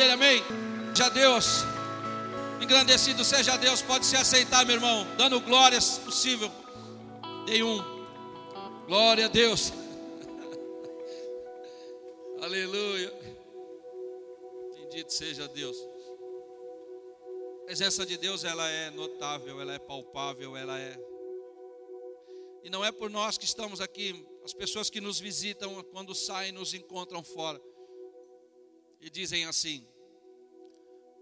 dele, amém? Já Deus, engrandecido seja Deus, pode se aceitar, meu irmão, dando glórias possível. Dei um, glória a Deus, aleluia, bendito seja Deus. A presença de Deus, ela é notável, ela é palpável, ela é. E não é por nós que estamos aqui, as pessoas que nos visitam, quando saem, nos encontram fora e dizem assim: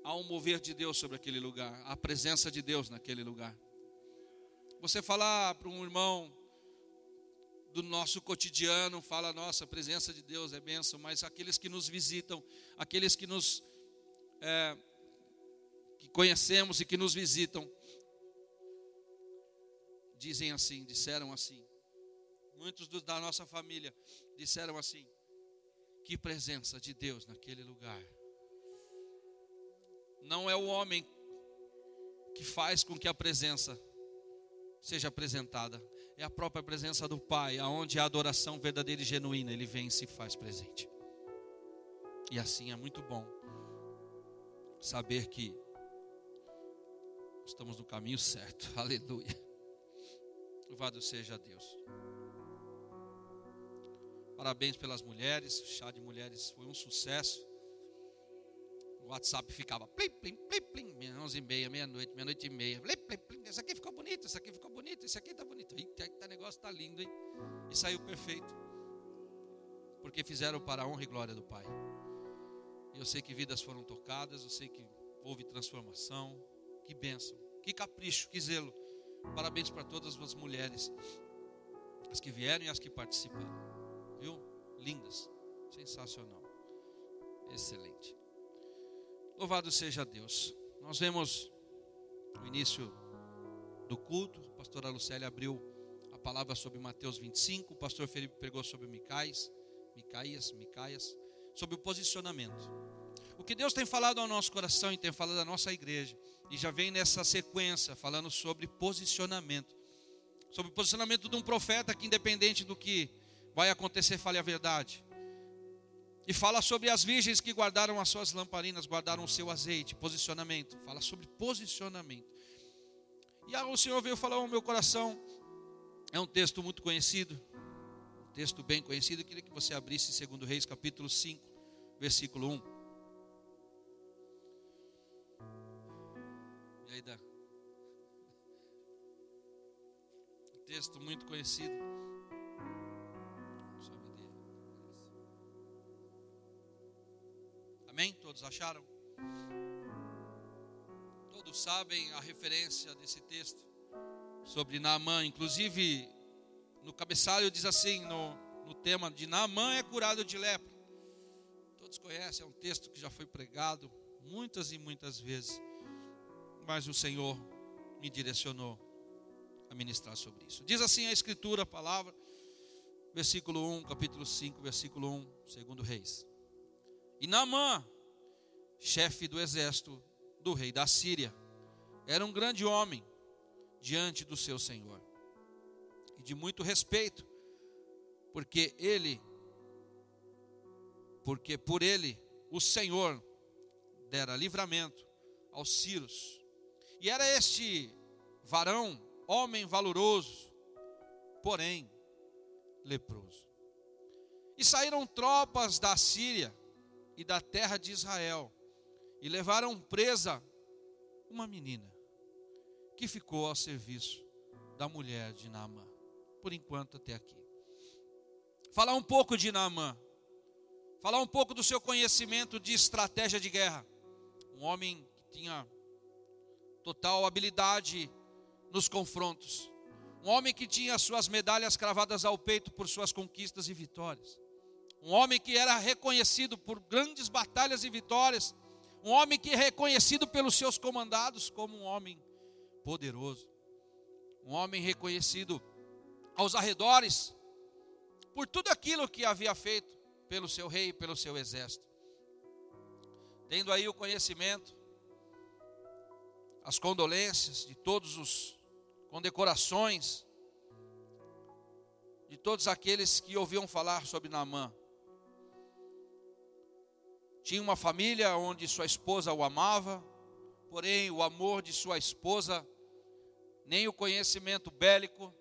há um mover de Deus sobre aquele lugar, a presença de Deus naquele lugar. Você falar para um irmão do nosso cotidiano, fala, nossa, a presença de Deus é bênção, mas aqueles que nos visitam, aqueles que nos é, que conhecemos e que nos visitam, dizem assim, disseram assim. Muitos da nossa família disseram assim: que presença de Deus naquele lugar. Não é o homem que faz com que a presença seja apresentada, é a própria presença do Pai, aonde a adoração verdadeira e genuína, ele vem e se faz presente. E assim é muito bom saber que estamos no caminho certo. Aleluia. Louvado seja Deus. Parabéns pelas mulheres. O chá de mulheres foi um sucesso. O WhatsApp ficava plim, plim, plim, plim, onze e meia, meia-noite, meia-noite e meia. Plim, plim, plim. Esse aqui ficou bonito, esse aqui ficou bonito, esse aqui tá bonito. Eita, o negócio tá lindo, hein? E saiu perfeito. Porque fizeram para a honra e glória do Pai. Eu sei que vidas foram tocadas, eu sei que houve transformação. Que bênção, que capricho, que zelo. Parabéns para todas as mulheres, as que vieram e as que participaram viu? Lindas, sensacional, excelente. Louvado seja Deus. Nós vemos no início do culto, a pastora Lucélia abriu a palavra sobre Mateus 25, o pastor Felipe pregou sobre Micaías, Micaías, Micaias, sobre o posicionamento. O que Deus tem falado ao nosso coração e tem falado à nossa igreja, e já vem nessa sequência falando sobre posicionamento. Sobre o posicionamento de um profeta que, independente do que vai acontecer, fale a verdade. E fala sobre as virgens que guardaram as suas lamparinas, guardaram o seu azeite, posicionamento. Fala sobre posicionamento. E aí o Senhor veio falar ao meu coração. É um texto muito conhecido, um texto bem conhecido. Eu queria que você abrisse 2 Reis, capítulo 5, versículo 1. E aí dá. Um texto muito conhecido. Amém? Todos acharam? Todos sabem a referência desse texto sobre Naamã. Inclusive, no cabeçalho diz assim: no, no tema de Naamã é curado de lepra. Todos conhecem, é um texto que já foi pregado muitas e muitas vezes. Mas o Senhor me direcionou a ministrar sobre isso. Diz assim a Escritura, a palavra, versículo 1, capítulo 5, versículo 1, segundo Reis. E Naamã, chefe do exército do rei da Síria, era um grande homem diante do seu senhor e de muito respeito, porque ele, porque por ele o Senhor dera livramento aos Círios. E era este varão, homem valoroso, porém leproso. E saíram tropas da Síria e da terra de Israel, e levaram presa uma menina que ficou ao serviço da mulher de Naamã, por enquanto até aqui. Falar um pouco de Naamã, falar um pouco do seu conhecimento de estratégia de guerra. Um homem que tinha total habilidade nos confrontos. Um homem que tinha suas medalhas cravadas ao peito por suas conquistas e vitórias um homem que era reconhecido por grandes batalhas e vitórias, um homem que é reconhecido pelos seus comandados como um homem poderoso, um homem reconhecido aos arredores por tudo aquilo que havia feito pelo seu rei e pelo seu exército. Tendo aí o conhecimento, as condolências de todos os condecorações de todos aqueles que ouviam falar sobre Naamã. Tinha uma família onde sua esposa o amava, porém o amor de sua esposa, nem o conhecimento bélico,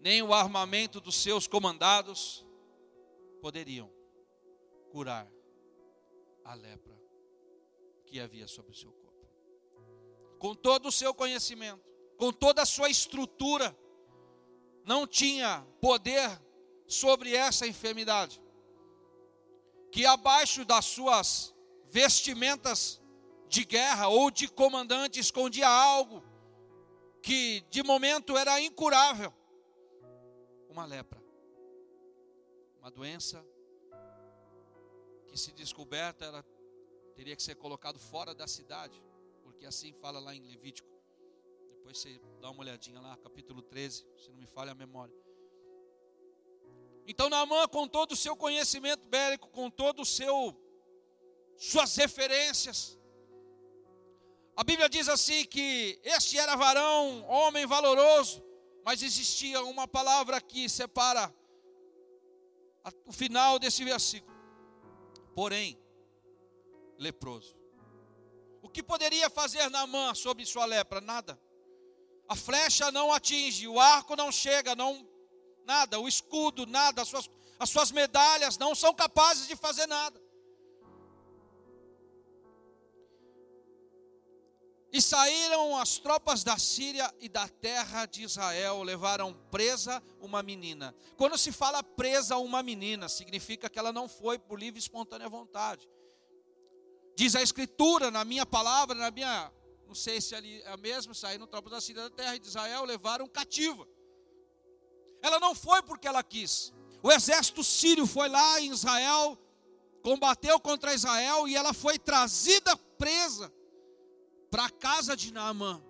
nem o armamento dos seus comandados poderiam curar a lepra que havia sobre o seu corpo. Com todo o seu conhecimento, com toda a sua estrutura, não tinha poder sobre essa enfermidade. Que abaixo das suas vestimentas de guerra ou de comandante escondia algo que de momento era incurável uma lepra, uma doença que se descoberta teria que ser colocado fora da cidade, porque assim fala lá em Levítico. Depois você dá uma olhadinha lá, capítulo 13, se não me falha a memória. Então Naamã, com todo o seu conhecimento bélico, com todo o seu suas referências, a Bíblia diz assim que este era varão, homem valoroso, mas existia uma palavra que separa o final desse versículo. Porém, leproso. O que poderia fazer Naamã sobre sua lepra? Nada. A flecha não atinge, o arco não chega, não nada, o escudo, nada, as suas, as suas medalhas não são capazes de fazer nada. E saíram as tropas da Síria e da terra de Israel, levaram presa uma menina. Quando se fala presa uma menina, significa que ela não foi por livre e espontânea vontade. Diz a Escritura, na minha palavra, na minha, não sei se ali é a mesma, saíram tropas da Síria da terra de Israel, levaram cativa. Ela não foi porque ela quis. O exército sírio foi lá em Israel, combateu contra Israel e ela foi trazida presa para a casa de Naamã.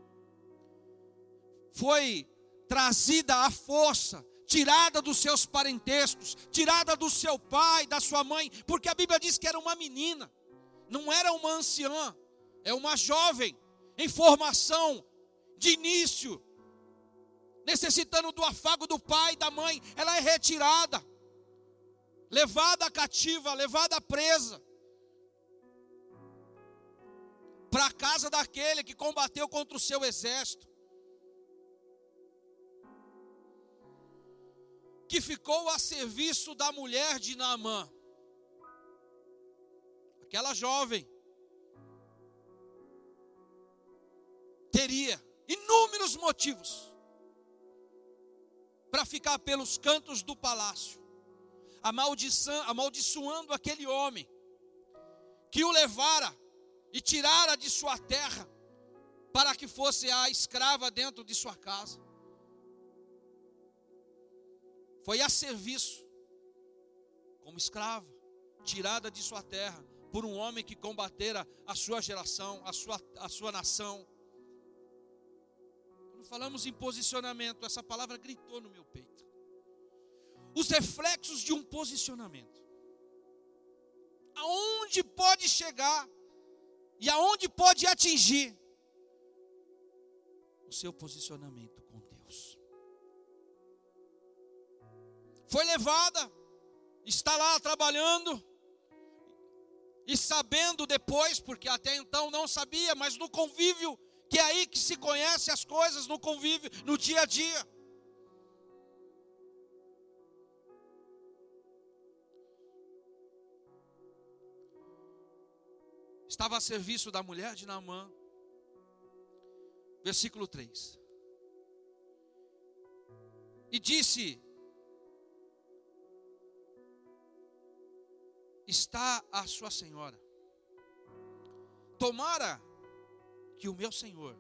Foi trazida à força, tirada dos seus parentescos, tirada do seu pai, da sua mãe, porque a Bíblia diz que era uma menina, não era uma anciã, é uma jovem em formação de início, necessitando do afago do pai e da mãe, ela é retirada, levada cativa, levada presa para a casa daquele que combateu contra o seu exército, que ficou a serviço da mulher de Naamã, aquela jovem, teria inúmeros motivos para ficar pelos cantos do palácio, amaldiçoando aquele homem que o levara e tirara de sua terra, para que fosse a escrava dentro de sua casa. Foi a serviço, como escrava, tirada de sua terra, por um homem que combatera a sua geração, a sua, a sua nação. Falamos em posicionamento, essa palavra gritou no meu peito. Os reflexos de um posicionamento. Aonde pode chegar e aonde pode atingir o seu posicionamento com Deus. Foi levada, está lá trabalhando, e sabendo depois, porque até então não sabia, mas no convívio, que é aí que se conhece as coisas, no convívio, no dia a dia. estava a serviço da mulher de Naamã. Versículo 3. E disse: Está a sua senhora. Tomara que o meu senhor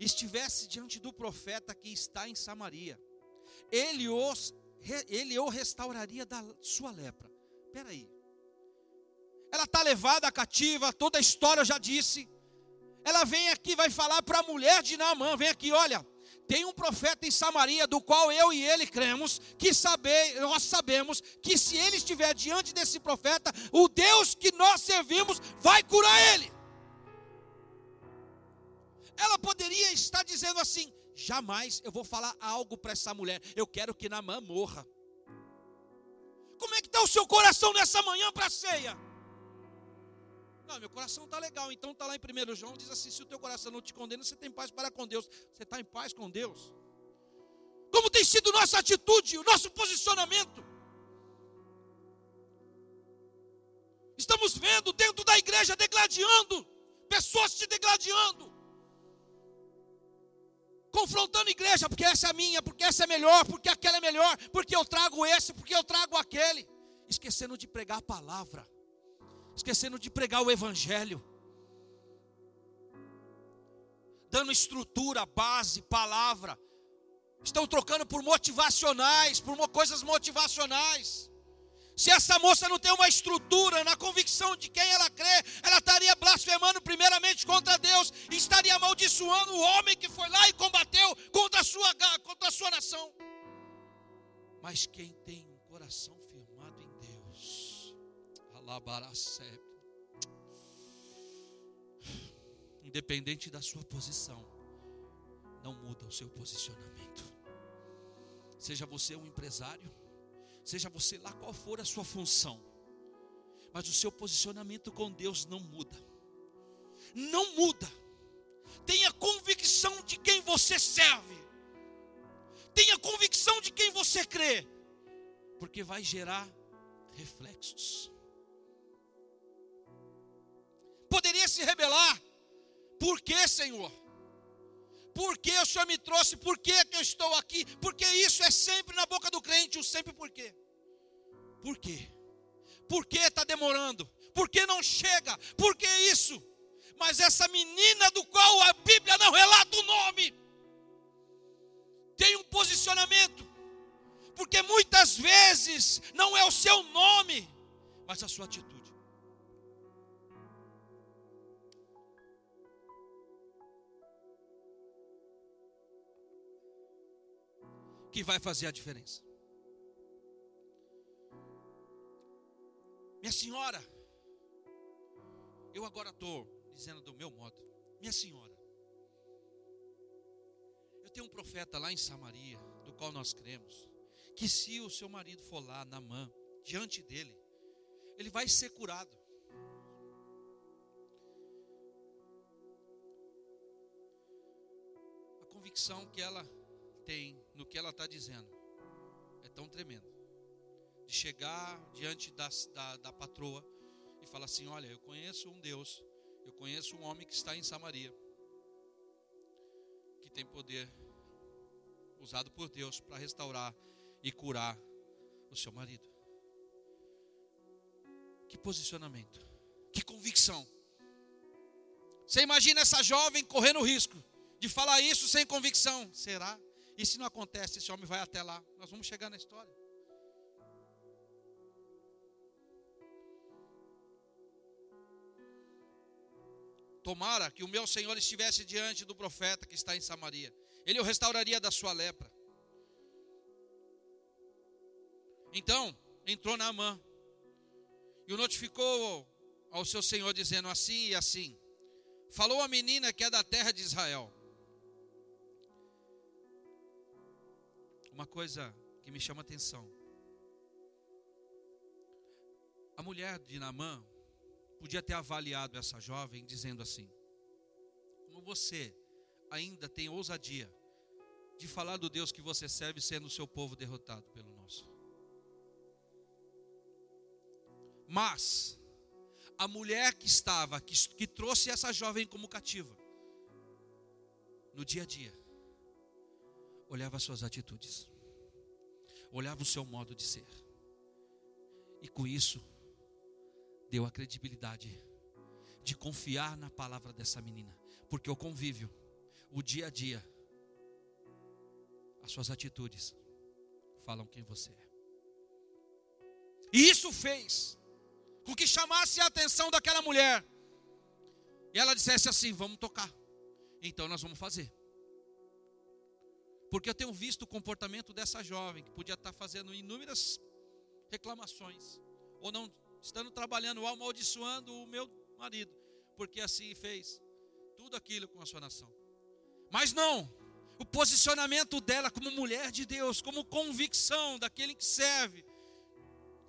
estivesse diante do profeta que está em Samaria, ele, os, ele o restauraria da sua lepra. Espera aí, ela está levada cativa, toda a história eu já disse. Ela vem aqui, vai falar para a mulher de Naamã: vem aqui, olha, tem um profeta em Samaria, do qual eu e ele cremos, que saber, nós sabemos que se ele estiver diante desse profeta, o Deus que nós servimos vai curar ele. Ela poderia estar dizendo assim: jamais eu vou falar algo para essa mulher, eu quero que Naamã morra. Como é que está o seu coração nessa manhã para a ceia? Não, meu coração está legal. Então está lá em 1 João, diz assim: se o teu coração não te condena, você tem paz para com Deus. Você está em paz com Deus. Como tem sido nossa atitude, o nosso posicionamento? Estamos vendo dentro da igreja degladiando, pessoas se degladiando, confrontando a igreja, porque essa é minha, porque essa é melhor, porque aquela é melhor, porque eu trago esse, porque eu trago aquele, esquecendo de pregar a palavra esquecendo de pregar o Evangelho, dando estrutura, base, palavra. Estão trocando por motivacionais, por coisas motivacionais. Se essa moça não tem uma estrutura na convicção de quem ela crê, ela estaria blasfemando primeiramente contra Deus e estaria amaldiçoando o homem que foi lá e combateu contra a sua, contra a sua nação. Mas quem tem um coração Independente da sua posição, não muda o seu posicionamento. Seja você um empresário, seja você lá qual for a sua função, mas o seu posicionamento com Deus não muda. Não muda. Tenha convicção de quem você serve. Tenha convicção de quem você crê, porque vai gerar reflexos poderia se rebelar. Por que, Senhor? Por que o Senhor me trouxe? Por que, que eu estou aqui? Porque isso é sempre na boca do crente, o sempre por quê. Por quê? Por que está demorando? Por que não chega? Por que isso? Mas essa menina do qual a Bíblia não relata o nome, tem um posicionamento, porque muitas vezes não é o seu nome, mas a sua atitude. Que vai fazer a diferença. Minha senhora, eu agora estou dizendo do meu modo, minha senhora, eu tenho um profeta lá em Samaria, do qual nós cremos, que se o seu marido for lá na mão, diante dele, ele vai ser curado. A convicção que ela tem no que ela está dizendo é tão tremendo. De chegar diante da, da, patroa e falar assim: Olha, eu conheço um Deus, eu conheço um homem que está em Samaria, que tem poder usado por Deus para restaurar e curar o seu marido. Que posicionamento, que convicção. Você imagina essa jovem correndo o risco de falar isso sem convicção? Será? E se não acontece, esse homem vai até lá. Nós vamos chegar na história. Tomara que o meu Senhor estivesse diante do profeta que está em Samaria. Ele o restauraria da sua lepra. Então, entrou Naamã e o notificou ao seu senhor, dizendo assim e assim: Falou a menina que é da terra de Israel. Uma coisa que me chama atenção. A mulher de Namã podia ter avaliado essa jovem dizendo assim: Como você ainda tem ousadia de falar do Deus que você serve sendo o seu povo derrotado pelo nosso. Mas a mulher que estava, que, que trouxe essa jovem como cativa, no dia a dia, olhava as suas atitudes, olhava o seu modo de ser, e com isso, deu a credibilidade de confiar na palavra dessa menina, porque o convívio, o dia a dia, as suas atitudes falam quem você é. E isso fez com que chamasse a atenção daquela mulher. E ela dissesse assim: Vamos tocar. Então nós vamos fazer. Porque eu tenho visto o comportamento dessa jovem que podia estar fazendo inúmeras reclamações, ou não estando trabalhando, ou amaldiçoando o meu marido, porque assim fez tudo aquilo com a sua nação. Mas não, o posicionamento dela como mulher de Deus, como convicção daquele que serve,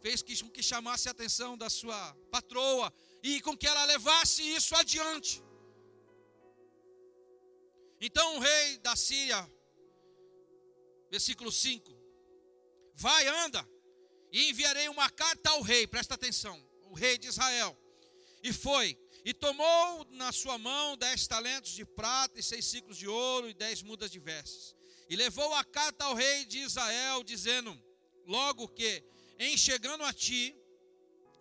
fez que, que chamasse a atenção da sua patroa e com que ela levasse isso adiante. Então o rei da Síria, versículo 5: Vai, anda, e enviarei uma carta ao rei, presta atenção, o rei de Israel. E foi, e tomou na sua mão dez talentos de prata e seis ciclos de ouro e dez mudas de vestes. E levou a carta ao rei de Israel, dizendo: Logo que, em chegando a ti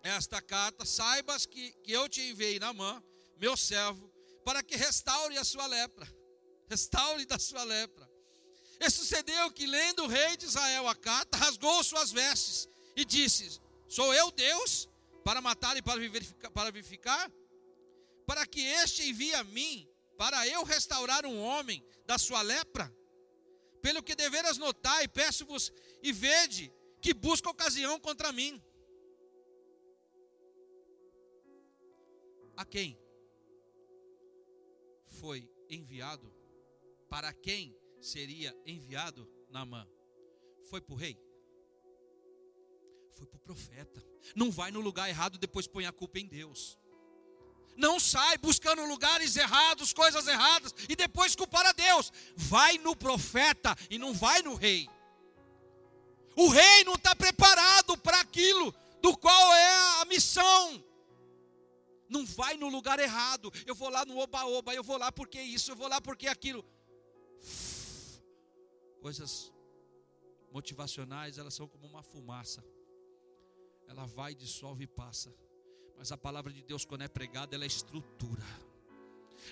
esta carta, saibas que, que eu te enviei na mão, meu servo, para que restaure a sua lepra. Restaure da sua lepra. E sucedeu que, lendo o rei de Israel a carta, rasgou suas vestes e disse: Sou eu Deus para matar e para vivificar? Para, vivificar? para que este envie a mim, para eu restaurar um homem da sua lepra? Pelo que deveras notar, e peço-vos e vede que busca ocasião contra mim. A quem foi enviado? Para quem seria enviado Naamã? Foi para o rei? Foi para o profeta. Não vai no lugar errado, depois põe a culpa em Deus. Não sai buscando lugares errados, coisas erradas, e depois culpar a Deus. Vai no profeta e não vai no rei. O rei não está preparado para aquilo do qual é a missão. Não vai no lugar errado. Eu vou lá no oba-oba, eu vou lá porque isso, eu vou lá porque aquilo. Coisas motivacionais, elas são como uma fumaça. Ela vai, dissolve e passa. Mas a palavra de Deus, quando é pregada, ela é estrutura.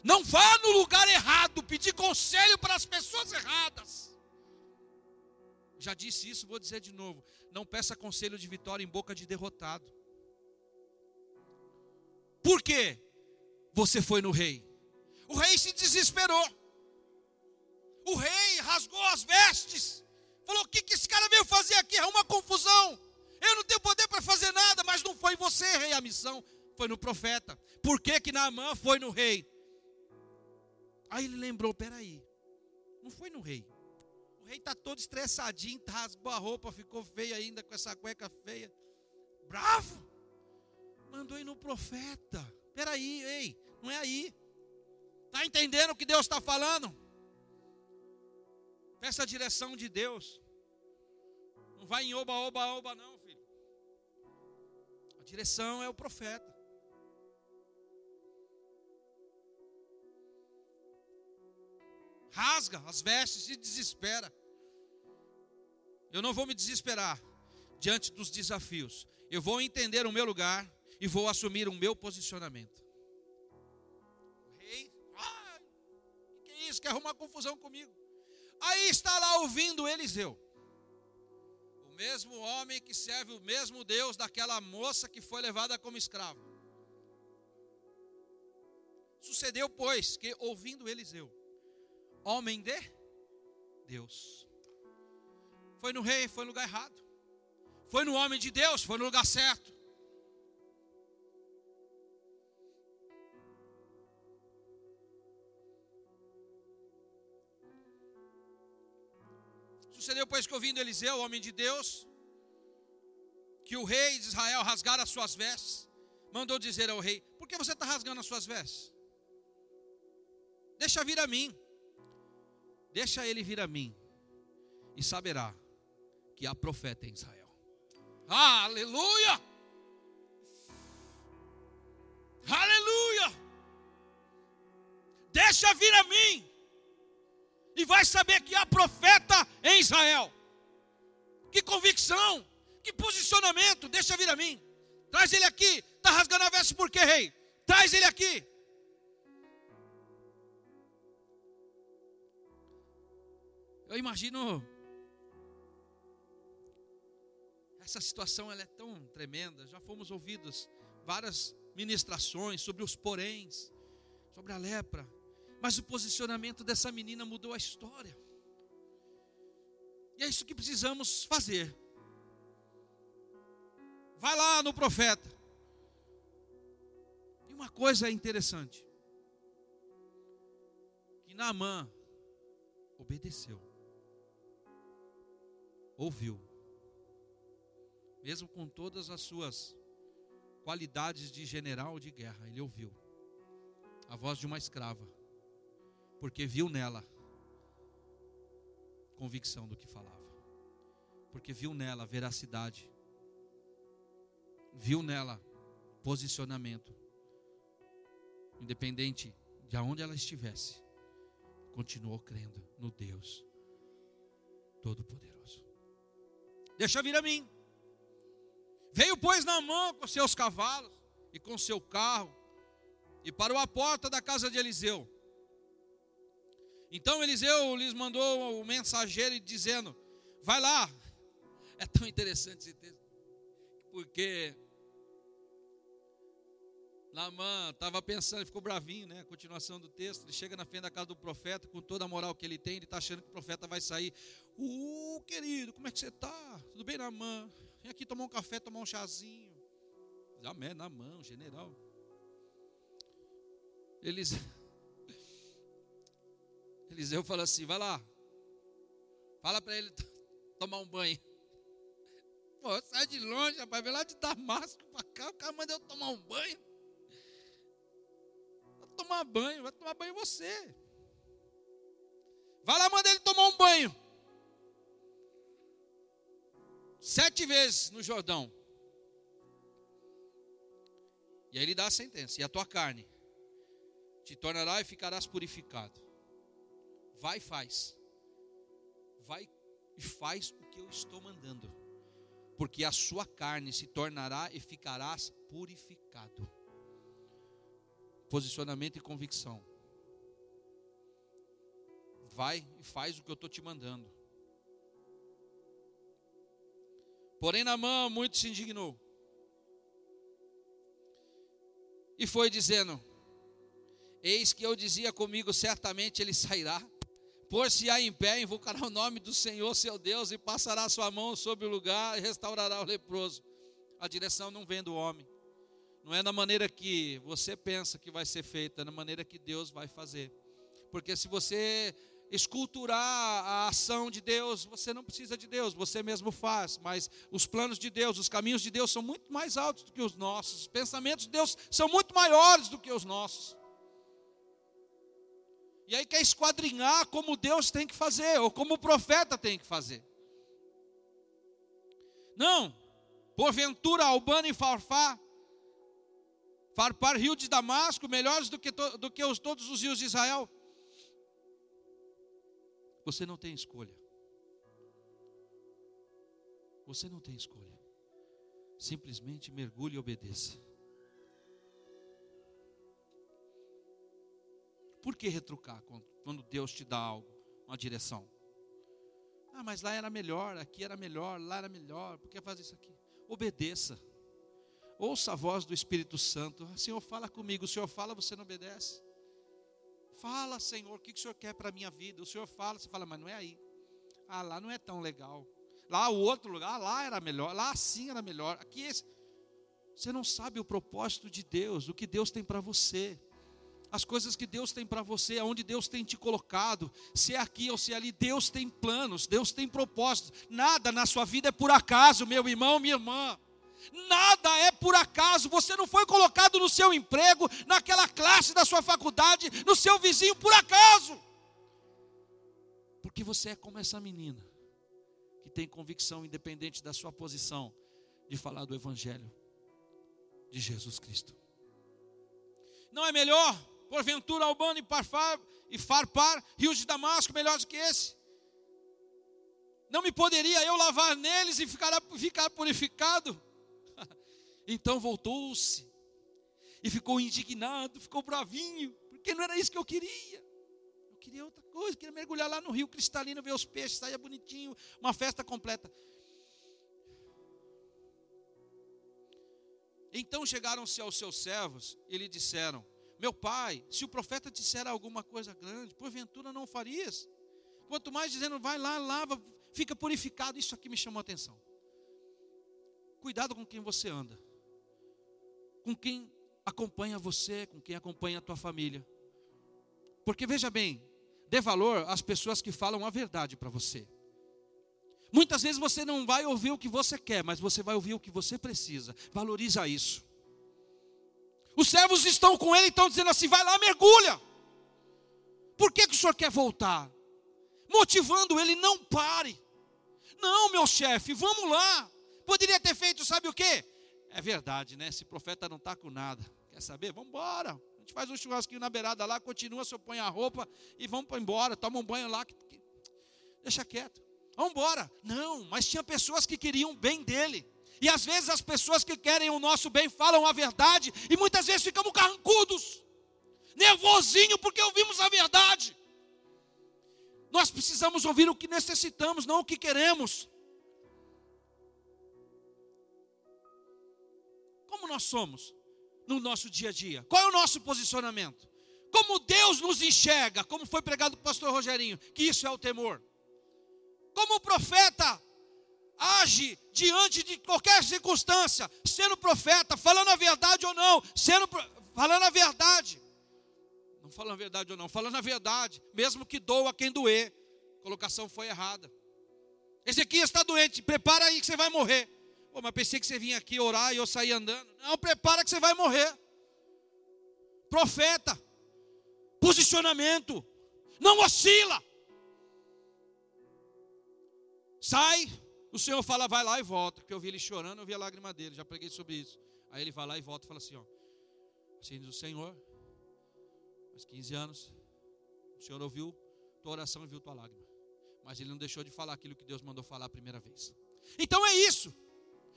Não vá no lugar errado pedir conselho para as pessoas erradas. Já disse isso, vou dizer de novo. Não peça conselho de vitória em boca de derrotado. Por quê? Você foi no rei. O rei se desesperou. O rei rasgou as vestes. Falou: O que, que esse cara veio fazer aqui? É uma confusão. Eu não tenho poder para fazer nada, mas não foi você, rei, a missão. Foi no profeta. Por que que Naamã foi no rei? Aí ele lembrou, peraí, não foi no rei rei está todo estressadinho, rasgou a roupa, ficou feio ainda com essa cueca feia. Bravo! Mandou ir no profeta. Peraí, ei, não é aí. Está entendendo o que Deus está falando? Peça a direção de Deus. Não vai em oba, oba, oba, não, filho. A direção é o profeta. rasga as vestes e desespera. Eu não vou me desesperar diante dos desafios. Eu vou entender o meu lugar e vou assumir o meu posicionamento. O rei, ah, que é isso? Quer arrumar confusão comigo? Aí está lá ouvindo Eliseu. O mesmo homem que serve o mesmo Deus daquela moça que foi levada como escrava. Sucedeu, pois, que ouvindo Eliseu, homem de Deus. Foi no rei, foi no lugar errado. Foi no homem de Deus, foi no lugar certo. Sucedeu, pois, que ouvindo Eliseu, homem de Deus, que o rei de Israel rasgara as suas vestes, mandou dizer ao rei: Por que você está rasgando as suas vestes? Deixa vir a mim. Deixa ele vir a mim e saberá que há profeta em Israel. Aleluia! Aleluia! Deixa vir a mim e vai saber que há profeta em Israel. Que convicção, que posicionamento, deixa vir a mim. Traz ele aqui. Está rasgando a veste por quê, rei? Traz ele aqui. Eu imagino essa situação ela é tão tremenda. Já fomos ouvidos várias ministrações sobre os poréns, sobre a lepra, mas o posicionamento dessa menina mudou a história. E é isso que precisamos fazer. Vai lá no profeta. E uma coisa interessante: que Naamã obedeceu ouviu, mesmo com todas as suas qualidades de general de guerra. Ele ouviu a voz de uma escrava, porque viu nela convicção do que falava, porque viu nela veracidade, viu nela posicionamento, independente de aonde ela estivesse, continuou crendo no Deus Todo-Poderoso. Deixa vir a mim. Veio, pois, na mão com seus cavalos e com seu carro, e parou à porta da casa de Eliseu. Então Eliseu lhes mandou o mensageiro dizendo: Vai lá. É tão interessante esse texto, porque Naamã estava pensando, ele ficou bravinho, né? A continuação do texto. Ele chega na frente da casa do profeta, com toda a moral que ele tem, ele está achando que o profeta vai sair. Uh, querido, como é que você está? Tudo bem, Naamã? Vem aqui tomar um café, tomar um chazinho. Amém, Naamã, general. Eles... Eliseu fala assim: vai lá, fala para ele tomar um banho. Pô, sai de longe, rapaz, vem lá de Damasco para cá, o cara manda eu tomar um banho tomar banho, vai tomar banho você. Vai lá, manda ele tomar um banho. Sete vezes no Jordão. E aí ele dá a sentença: e a tua carne te tornará e ficarás purificado. Vai e faz. Vai e faz o que eu estou mandando. Porque a sua carne se tornará e ficarás purificado posicionamento e convicção. Vai e faz o que eu estou te mandando. Porém, Namã muito se indignou. E foi dizendo: Eis que eu dizia comigo, certamente ele sairá, por-se-á em pé, invocará o nome do Senhor seu Deus e passará sua mão sobre o lugar e restaurará o leproso. A direção não vem do homem, não é na maneira que você pensa que vai ser feita, é na maneira que Deus vai fazer. Porque se você esculturar a ação de Deus, você não precisa de Deus, você mesmo faz. Mas os planos de Deus, os caminhos de Deus são muito mais altos do que os nossos. Os pensamentos de Deus são muito maiores do que os nossos. E aí quer esquadrinhar como Deus tem que fazer, ou como o profeta tem que fazer. Não, porventura Albano e Farfá Farpar rio de Damasco, melhores do que, to, do que os, todos os rios de Israel. Você não tem escolha. Você não tem escolha. Simplesmente mergulhe e obedeça. Por que retrucar quando Deus te dá algo, uma direção? Ah, mas lá era melhor, aqui era melhor, lá era melhor, por que fazer isso aqui? Obedeça. Ouça a voz do Espírito Santo. Senhor, fala comigo. O Senhor fala, você não obedece. Fala, Senhor, o que o Senhor quer para a minha vida? O Senhor fala, você fala, mas não é aí. Ah, lá não é tão legal. Lá o outro lugar, lá era melhor. Lá sim era melhor. Aqui esse. Você não sabe o propósito de Deus, o que Deus tem para você. As coisas que Deus tem para você, aonde Deus tem te colocado, se é aqui ou se é ali, Deus tem planos, Deus tem propósitos. Nada na sua vida é por acaso, meu irmão, minha irmã. Nada é por acaso. Você não foi colocado no seu emprego, naquela classe da sua faculdade, no seu vizinho por acaso. Porque você é como essa menina que tem convicção independente da sua posição de falar do evangelho de Jesus Cristo. Não é melhor, porventura, Albano e Parfar e Farpar, rios de Damasco, melhores do que esse? Não me poderia eu lavar neles e ficar, ficar purificado? Então voltou-se e ficou indignado, ficou bravinho, porque não era isso que eu queria. Eu queria outra coisa, queria mergulhar lá no rio cristalino, ver os peixes, saia bonitinho, uma festa completa. Então chegaram-se aos seus servos e lhe disseram: Meu pai, se o profeta disser alguma coisa grande, porventura não farias? Quanto mais dizendo, vai lá, lava, fica purificado. Isso aqui me chamou a atenção. Cuidado com quem você anda com quem acompanha você, com quem acompanha a tua família. Porque veja bem, dê valor às pessoas que falam a verdade para você. Muitas vezes você não vai ouvir o que você quer, mas você vai ouvir o que você precisa. Valoriza isso. Os servos estão com ele e estão dizendo assim: vai lá, mergulha. Por que, que o senhor quer voltar? Motivando ele, não pare. Não, meu chefe, vamos lá. Poderia ter feito, sabe o quê? É verdade, né? Esse profeta não está com nada. Quer saber? Vamos embora. A gente faz um churrasquinho na beirada lá, continua, só põe a roupa e vamos embora. Toma um banho lá. Que, que... Deixa quieto. Vamos embora. Não, mas tinha pessoas que queriam bem dele. E às vezes as pessoas que querem o nosso bem falam a verdade e muitas vezes ficamos carrancudos, nervosinho porque ouvimos a verdade. Nós precisamos ouvir o que necessitamos, não o que queremos. Como nós somos no nosso dia a dia? Qual é o nosso posicionamento? Como Deus nos enxerga, como foi pregado o pastor Rogerinho, que isso é o temor. Como o profeta age diante de qualquer circunstância, sendo profeta, falando a verdade ou não, sendo falando a verdade. Não falando a verdade ou não, falando a verdade, mesmo que doa quem doer. A colocação foi errada. Ezequias está doente, prepara aí que você vai morrer. Pô, mas pensei que você vinha aqui orar e eu saí andando. Não, prepara que você vai morrer. Profeta, posicionamento, não oscila. Sai, o Senhor fala, vai lá e volta. Porque eu vi ele chorando, eu vi a lágrima dele, já preguei sobre isso. Aí ele vai lá e volta e fala assim: ó, assim diz o Senhor, faz 15 anos, o Senhor ouviu tua oração e viu tua lágrima. Mas ele não deixou de falar aquilo que Deus mandou falar a primeira vez. Então é isso.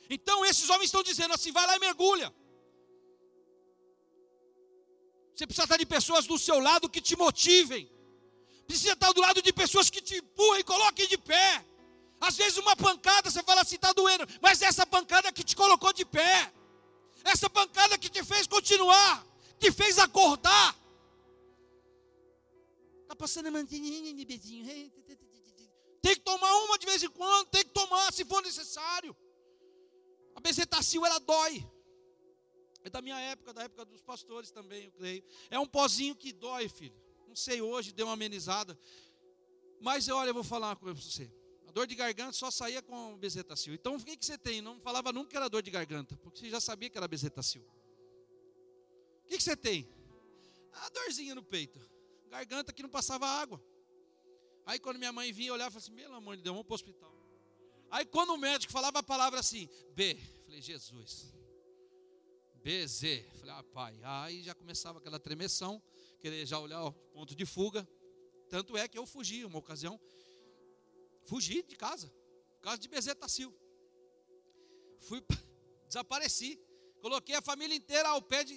Então esses homens estão dizendo assim: vai lá e mergulha. Você precisa estar de pessoas do seu lado que te motivem. Precisa estar do lado de pessoas que te empurrem e coloquem de pé. Às vezes uma pancada, você fala assim, está doendo, mas essa pancada que te colocou de pé, essa pancada que te fez continuar, que fez acordar. Está passando a mantinha de beijinho. Tem que tomar uma de vez em quando, tem que tomar se for necessário. A bezetacil ela dói. É da minha época, da época dos pastores também, eu creio. É um pozinho que dói, filho. Não sei hoje, deu uma amenizada. Mas olha, eu vou falar uma coisa para você. A dor de garganta só saía com bezetacil. Então o que, que você tem? Não falava nunca que era dor de garganta, porque você já sabia que era bezetacil. O que, que você tem? A dorzinha no peito. Garganta que não passava água. Aí quando minha mãe vinha olhar, eu falava assim, pelo amor de Deus, vamos para o hospital. Aí quando o médico falava a palavra assim, B, falei, Jesus. BZ, falei, ah pai. Aí já começava aquela tremeção, querer já olhar o ponto de fuga. Tanto é que eu fugi uma ocasião. Fugi de casa, casa de bezetacil. Fui, desapareci. Coloquei a família inteira ao pé de,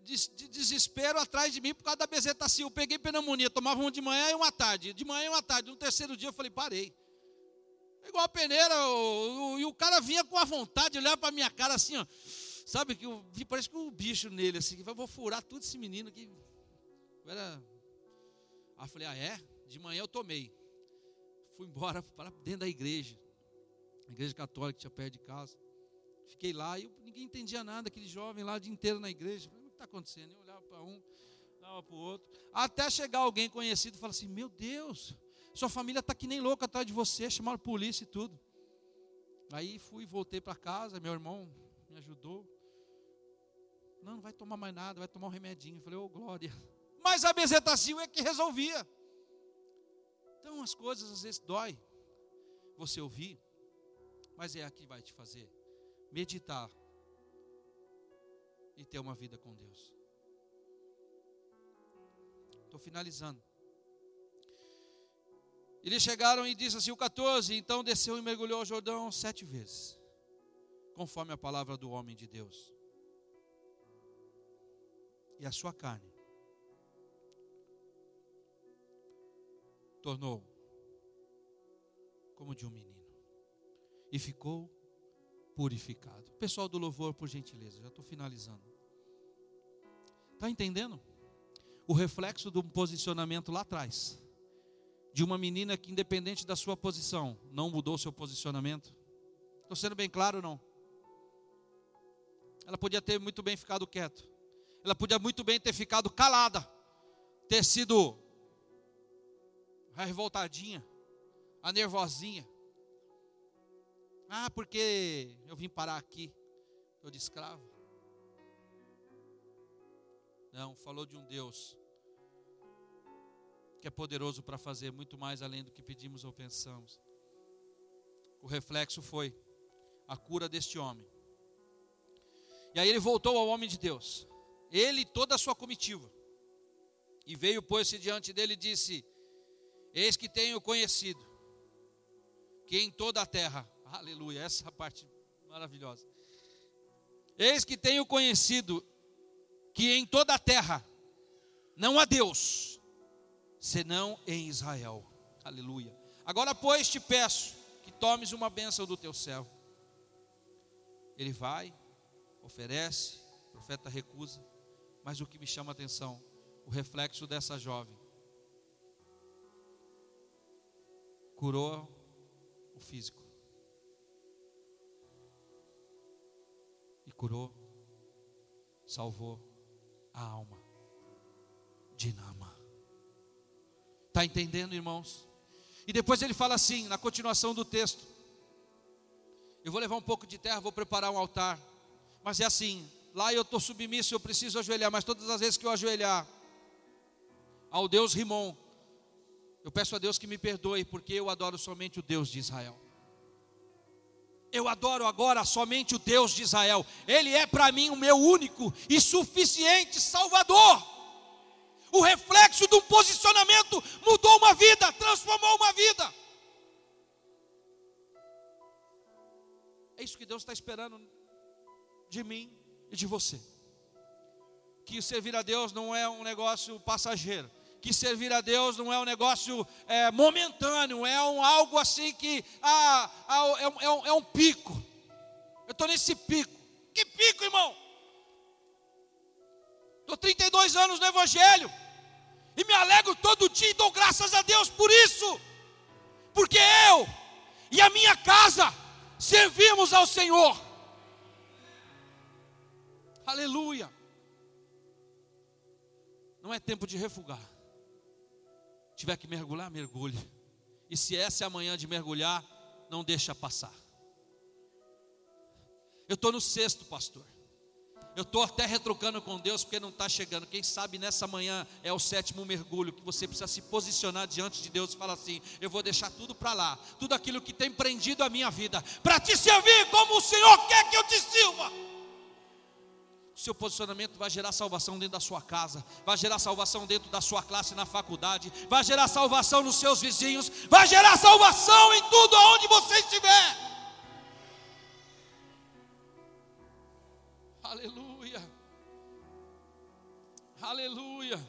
de, de, desespero atrás de mim por causa da bezetacil. Peguei pneumonia, tomava um de manhã e uma tarde. De manhã e uma tarde. No terceiro dia eu falei, parei. É igual a peneira, o, o, e o cara vinha com a vontade, olhava para minha cara assim, ó. Sabe que eu parece que um bicho nele, assim, que vou furar tudo esse menino que. Era... Aí eu falei, ah, é? De manhã eu tomei fui embora para dentro da igreja, a igreja católica que tinha perto de casa. Fiquei lá e eu, ninguém entendia nada, aquele jovem lá o dia inteiro na igreja. Falei, o que está acontecendo? Eu olhava para um, olhava para o outro. Até chegar alguém conhecido e falar assim: Meu Deus, sua família está que nem louca atrás de você, chamaram polícia e tudo. Aí fui, voltei para casa, meu irmão me ajudou. Não, não vai tomar mais nada, vai tomar um remedinho. Eu falei, ô oh, glória. Mas a bezetacil é que resolvia. Então as coisas às vezes dói você ouvir, mas é aqui que vai te fazer meditar e ter uma vida com Deus. Estou finalizando. Eles chegaram e disse assim: o 14, então desceu e mergulhou ao Jordão sete vezes, conforme a palavra do homem de Deus. E a sua carne tornou como de um menino e ficou purificado. Pessoal do louvor, por gentileza, já estou finalizando. Está entendendo? O reflexo de um posicionamento lá atrás, de uma menina que, independente da sua posição, não mudou seu posicionamento. Estou sendo bem claro não? Ela podia ter muito bem ficado quieto. Ela podia muito bem ter ficado calada, ter sido a revoltadinha, a nervosinha. Ah, porque eu vim parar aqui, eu de escravo. Não, falou de um Deus que é poderoso para fazer muito mais além do que pedimos ou pensamos. O reflexo foi a cura deste homem. E aí ele voltou ao homem de Deus, ele e toda a sua comitiva. E veio, pôs-se diante dele e disse: Eis que tenho conhecido que em toda a terra, aleluia, essa parte maravilhosa. Eis que tenho conhecido que em toda a terra não há Deus, senão em Israel. Aleluia. Agora, pois, te peço que tomes uma bênção do teu servo. Ele vai, oferece, o profeta recusa, mas o que me chama a atenção, o reflexo dessa jovem. Curou o físico. E curou, salvou a alma de Nama. Está entendendo, irmãos? E depois ele fala assim, na continuação do texto: Eu vou levar um pouco de terra, vou preparar um altar. Mas é assim: lá eu estou submisso, eu preciso ajoelhar, mas todas as vezes que eu ajoelhar ao Deus Rimon, eu peço a Deus que me perdoe, porque eu adoro somente o Deus de Israel. Eu adoro agora somente o Deus de Israel. Ele é para mim o meu único e suficiente Salvador o reflexo de um posicionamento mudou uma vida, transformou uma vida. É isso que Deus está esperando de mim e de você. Que servir a Deus não é um negócio passageiro. Que servir a Deus não é um negócio é, momentâneo, é um, algo assim que ah, ah, é, é, um, é um pico. Eu estou nesse pico. Que pico, irmão? Estou 32 anos no Evangelho. E me alegro todo dia e dou graças a Deus por isso. Porque eu e a minha casa servimos ao Senhor. Aleluia. Não é tempo de refugar. Tiver que mergulhar, mergulhe. E se essa é a manhã de mergulhar, não deixa passar. Eu estou no sexto, pastor. Eu estou até retrucando com Deus porque não está chegando. Quem sabe nessa manhã é o sétimo mergulho que você precisa se posicionar diante de Deus e falar assim: Eu vou deixar tudo para lá, tudo aquilo que tem prendido a minha vida, para te servir como o Senhor quer que eu te sirva. Seu posicionamento vai gerar salvação dentro da sua casa, vai gerar salvação dentro da sua classe na faculdade, vai gerar salvação nos seus vizinhos, vai gerar salvação em tudo aonde você estiver. Aleluia. Aleluia.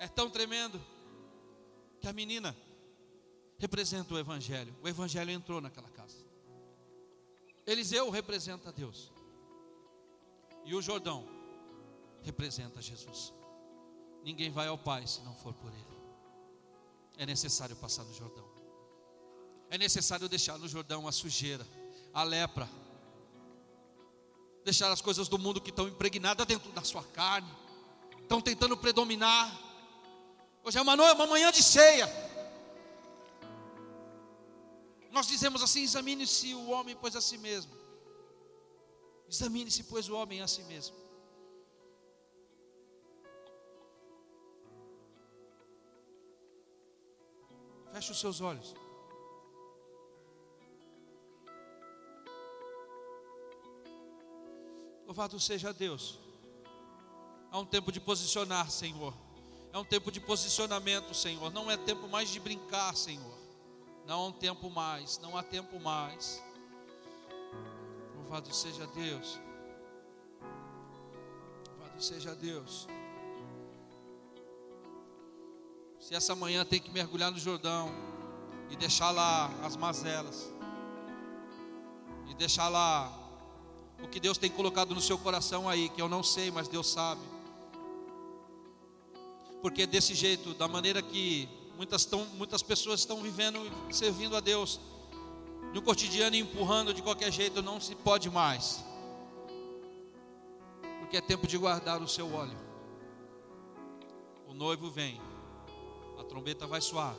É tão tremendo que a menina representa o Evangelho. O Evangelho entrou naquela casa. Eliseu representa Deus. E o Jordão representa Jesus. Ninguém vai ao Pai se não for por Ele. É necessário passar no Jordão. É necessário deixar no Jordão a sujeira, a lepra, deixar as coisas do mundo que estão impregnadas dentro da sua carne, estão tentando predominar. Hoje é uma, noite, uma manhã de ceia. Nós dizemos assim: examine-se o homem, pois a si mesmo. Examine-se, pois o homem a si mesmo. Feche os seus olhos. Louvado seja Deus. É um tempo de posicionar, Senhor. É um tempo de posicionamento, Senhor. Não é tempo mais de brincar, Senhor. Não há um tempo mais, não há tempo mais. Louvado seja Deus. Louvado seja Deus. Se essa manhã tem que mergulhar no Jordão e deixar lá as mazelas, e deixar lá o que Deus tem colocado no seu coração aí, que eu não sei, mas Deus sabe. Porque desse jeito, da maneira que muitas, tão, muitas pessoas estão vivendo e servindo a Deus, no cotidiano empurrando de qualquer jeito, não se pode mais. Porque é tempo de guardar o seu óleo. O noivo vem, a trombeta vai soar.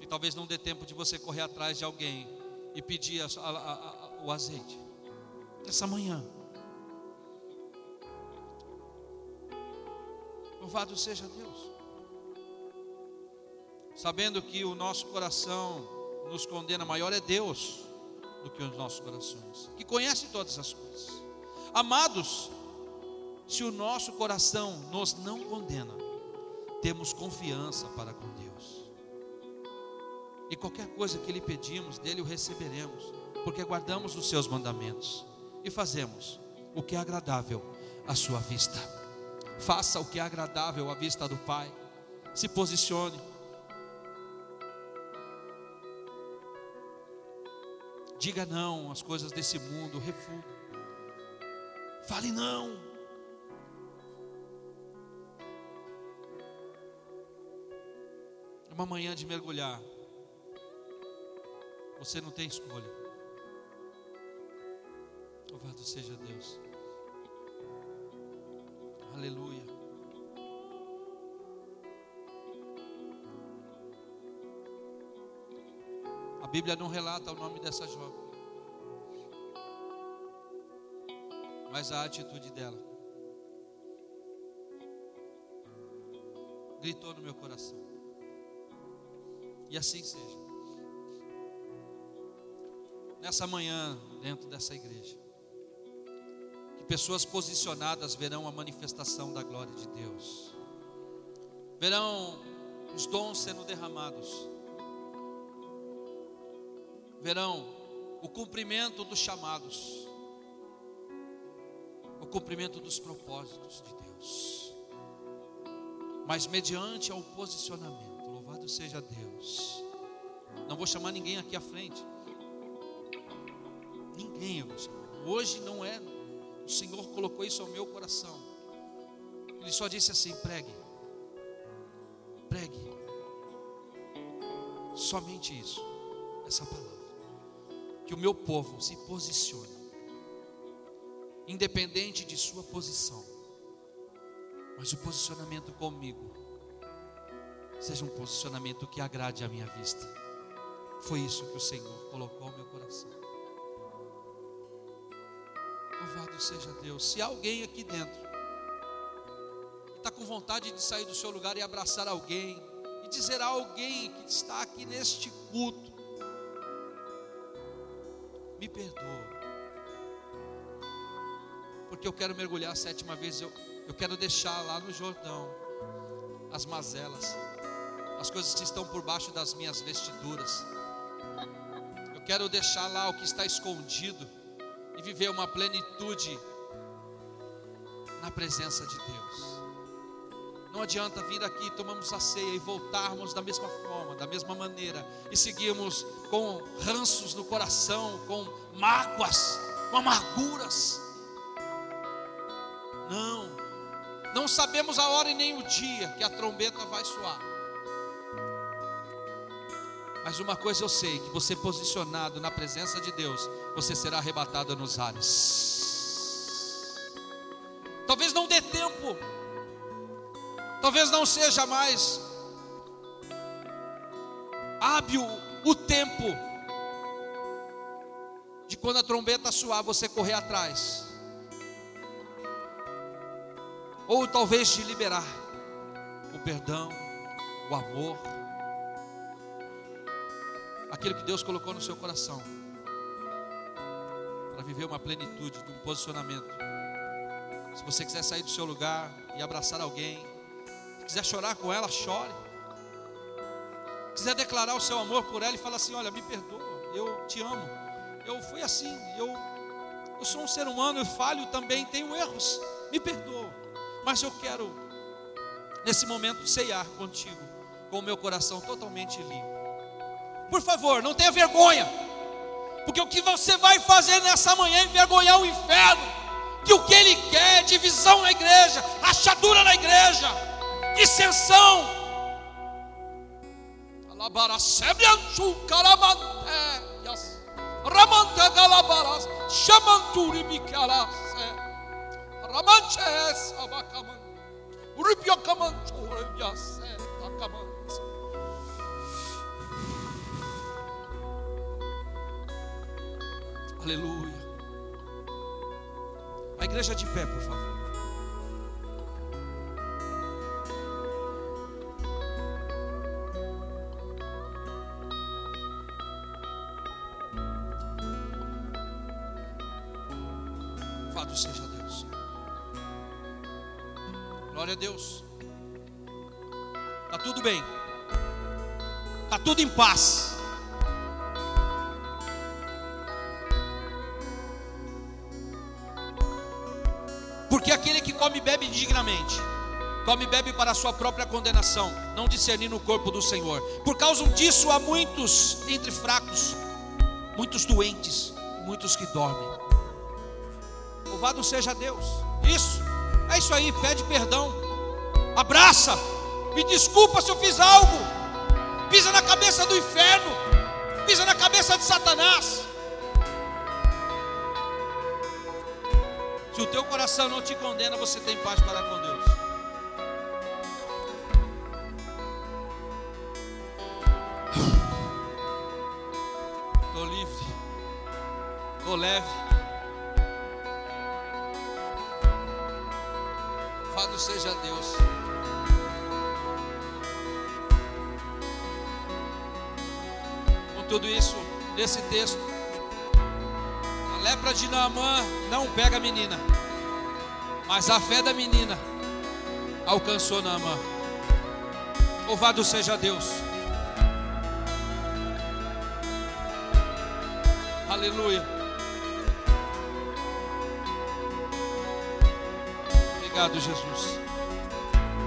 E talvez não dê tempo de você correr atrás de alguém e pedir a, a, a, o azeite essa manhã. Louvado seja Deus. Sabendo que o nosso coração nos condena, maior é Deus do que os nossos corações, que conhece todas as coisas. Amados, se o nosso coração nos não condena, temos confiança para com Deus. E qualquer coisa que lhe pedimos, dele o receberemos, porque guardamos os seus mandamentos e fazemos o que é agradável à sua vista. Faça o que é agradável à vista do Pai. Se posicione. Diga não às coisas desse mundo, refugue. Fale não. É uma manhã de mergulhar. Você não tem escolha. Louvado seja Deus. Aleluia. Bíblia não relata o nome dessa jovem, mas a atitude dela gritou no meu coração. E assim seja. Nessa manhã, dentro dessa igreja, que pessoas posicionadas verão a manifestação da glória de Deus, verão os dons sendo derramados, verão o cumprimento dos chamados, o cumprimento dos propósitos de Deus, mas mediante ao posicionamento, louvado seja Deus. Não vou chamar ninguém aqui à frente, ninguém eu vou chamar. Hoje não é o Senhor colocou isso ao meu coração. Ele só disse assim: pregue, pregue, somente isso, essa palavra. Que o meu povo se posicione, independente de sua posição, mas o posicionamento comigo seja um posicionamento que agrade a minha vista. Foi isso que o Senhor colocou ao meu coração. Louvado seja Deus. Se alguém aqui dentro está com vontade de sair do seu lugar e abraçar alguém, e dizer a alguém que está aqui neste culto: Me perdoa, porque eu quero mergulhar a sétima vez, eu, eu quero deixar lá no Jordão as mazelas, as coisas que estão por baixo das minhas vestiduras. Eu quero deixar lá o que está escondido e viver uma plenitude na presença de Deus. Não adianta vir aqui, tomamos a ceia e voltarmos da mesma forma, da mesma maneira, e seguirmos com ranços no coração, com mágoas, com amarguras. Não, não sabemos a hora e nem o dia que a trombeta vai soar. Mas uma coisa eu sei: que você posicionado na presença de Deus, você será arrebatado nos ares. Talvez não talvez não seja mais hábil o tempo de quando a trombeta soar, você correr atrás, ou talvez de liberar o perdão, o amor aquilo que Deus colocou no seu coração para viver uma plenitude de um posicionamento. Se você quiser sair do seu lugar e abraçar alguém, quiser chorar com ela, chore. Se quiser declarar o seu amor por ela e falar assim: Olha, me perdoa, eu te amo. Eu fui assim, eu, eu sou um ser humano, eu falho também, tenho erros, me perdoa. Mas eu quero, nesse momento, ceiar contigo, com o meu coração totalmente limpo. Por favor, não tenha vergonha. Porque o que você vai fazer nessa manhã é envergonhar o inferno. Que o que ele quer é divisão na igreja, rachadura na igreja, dissensão. Ramanches abacaman, uripiocamancho, yase, tacaman. Aleluia. A igreja de pé, por favor. A Deus. Está tudo bem. Está tudo em paz. Porque aquele que come e bebe indignamente, come e bebe para a sua própria condenação, não discernindo o corpo do Senhor. Por causa disso há muitos entre fracos, muitos doentes, muitos que dormem. Louvado seja Deus. Isso, é isso aí, pede perdão, abraça, me desculpa se eu fiz algo, pisa na cabeça do inferno, pisa na cabeça de Satanás. Se o teu coração não te condena, você tem paz para com Deus. Estou livre, estou leve. Louvado seja Deus. Tudo isso, nesse texto, a lepra de Naamã não pega a menina, mas a fé da menina alcançou Naamã. Louvado seja Deus. Aleluia. Obrigado, Jesus.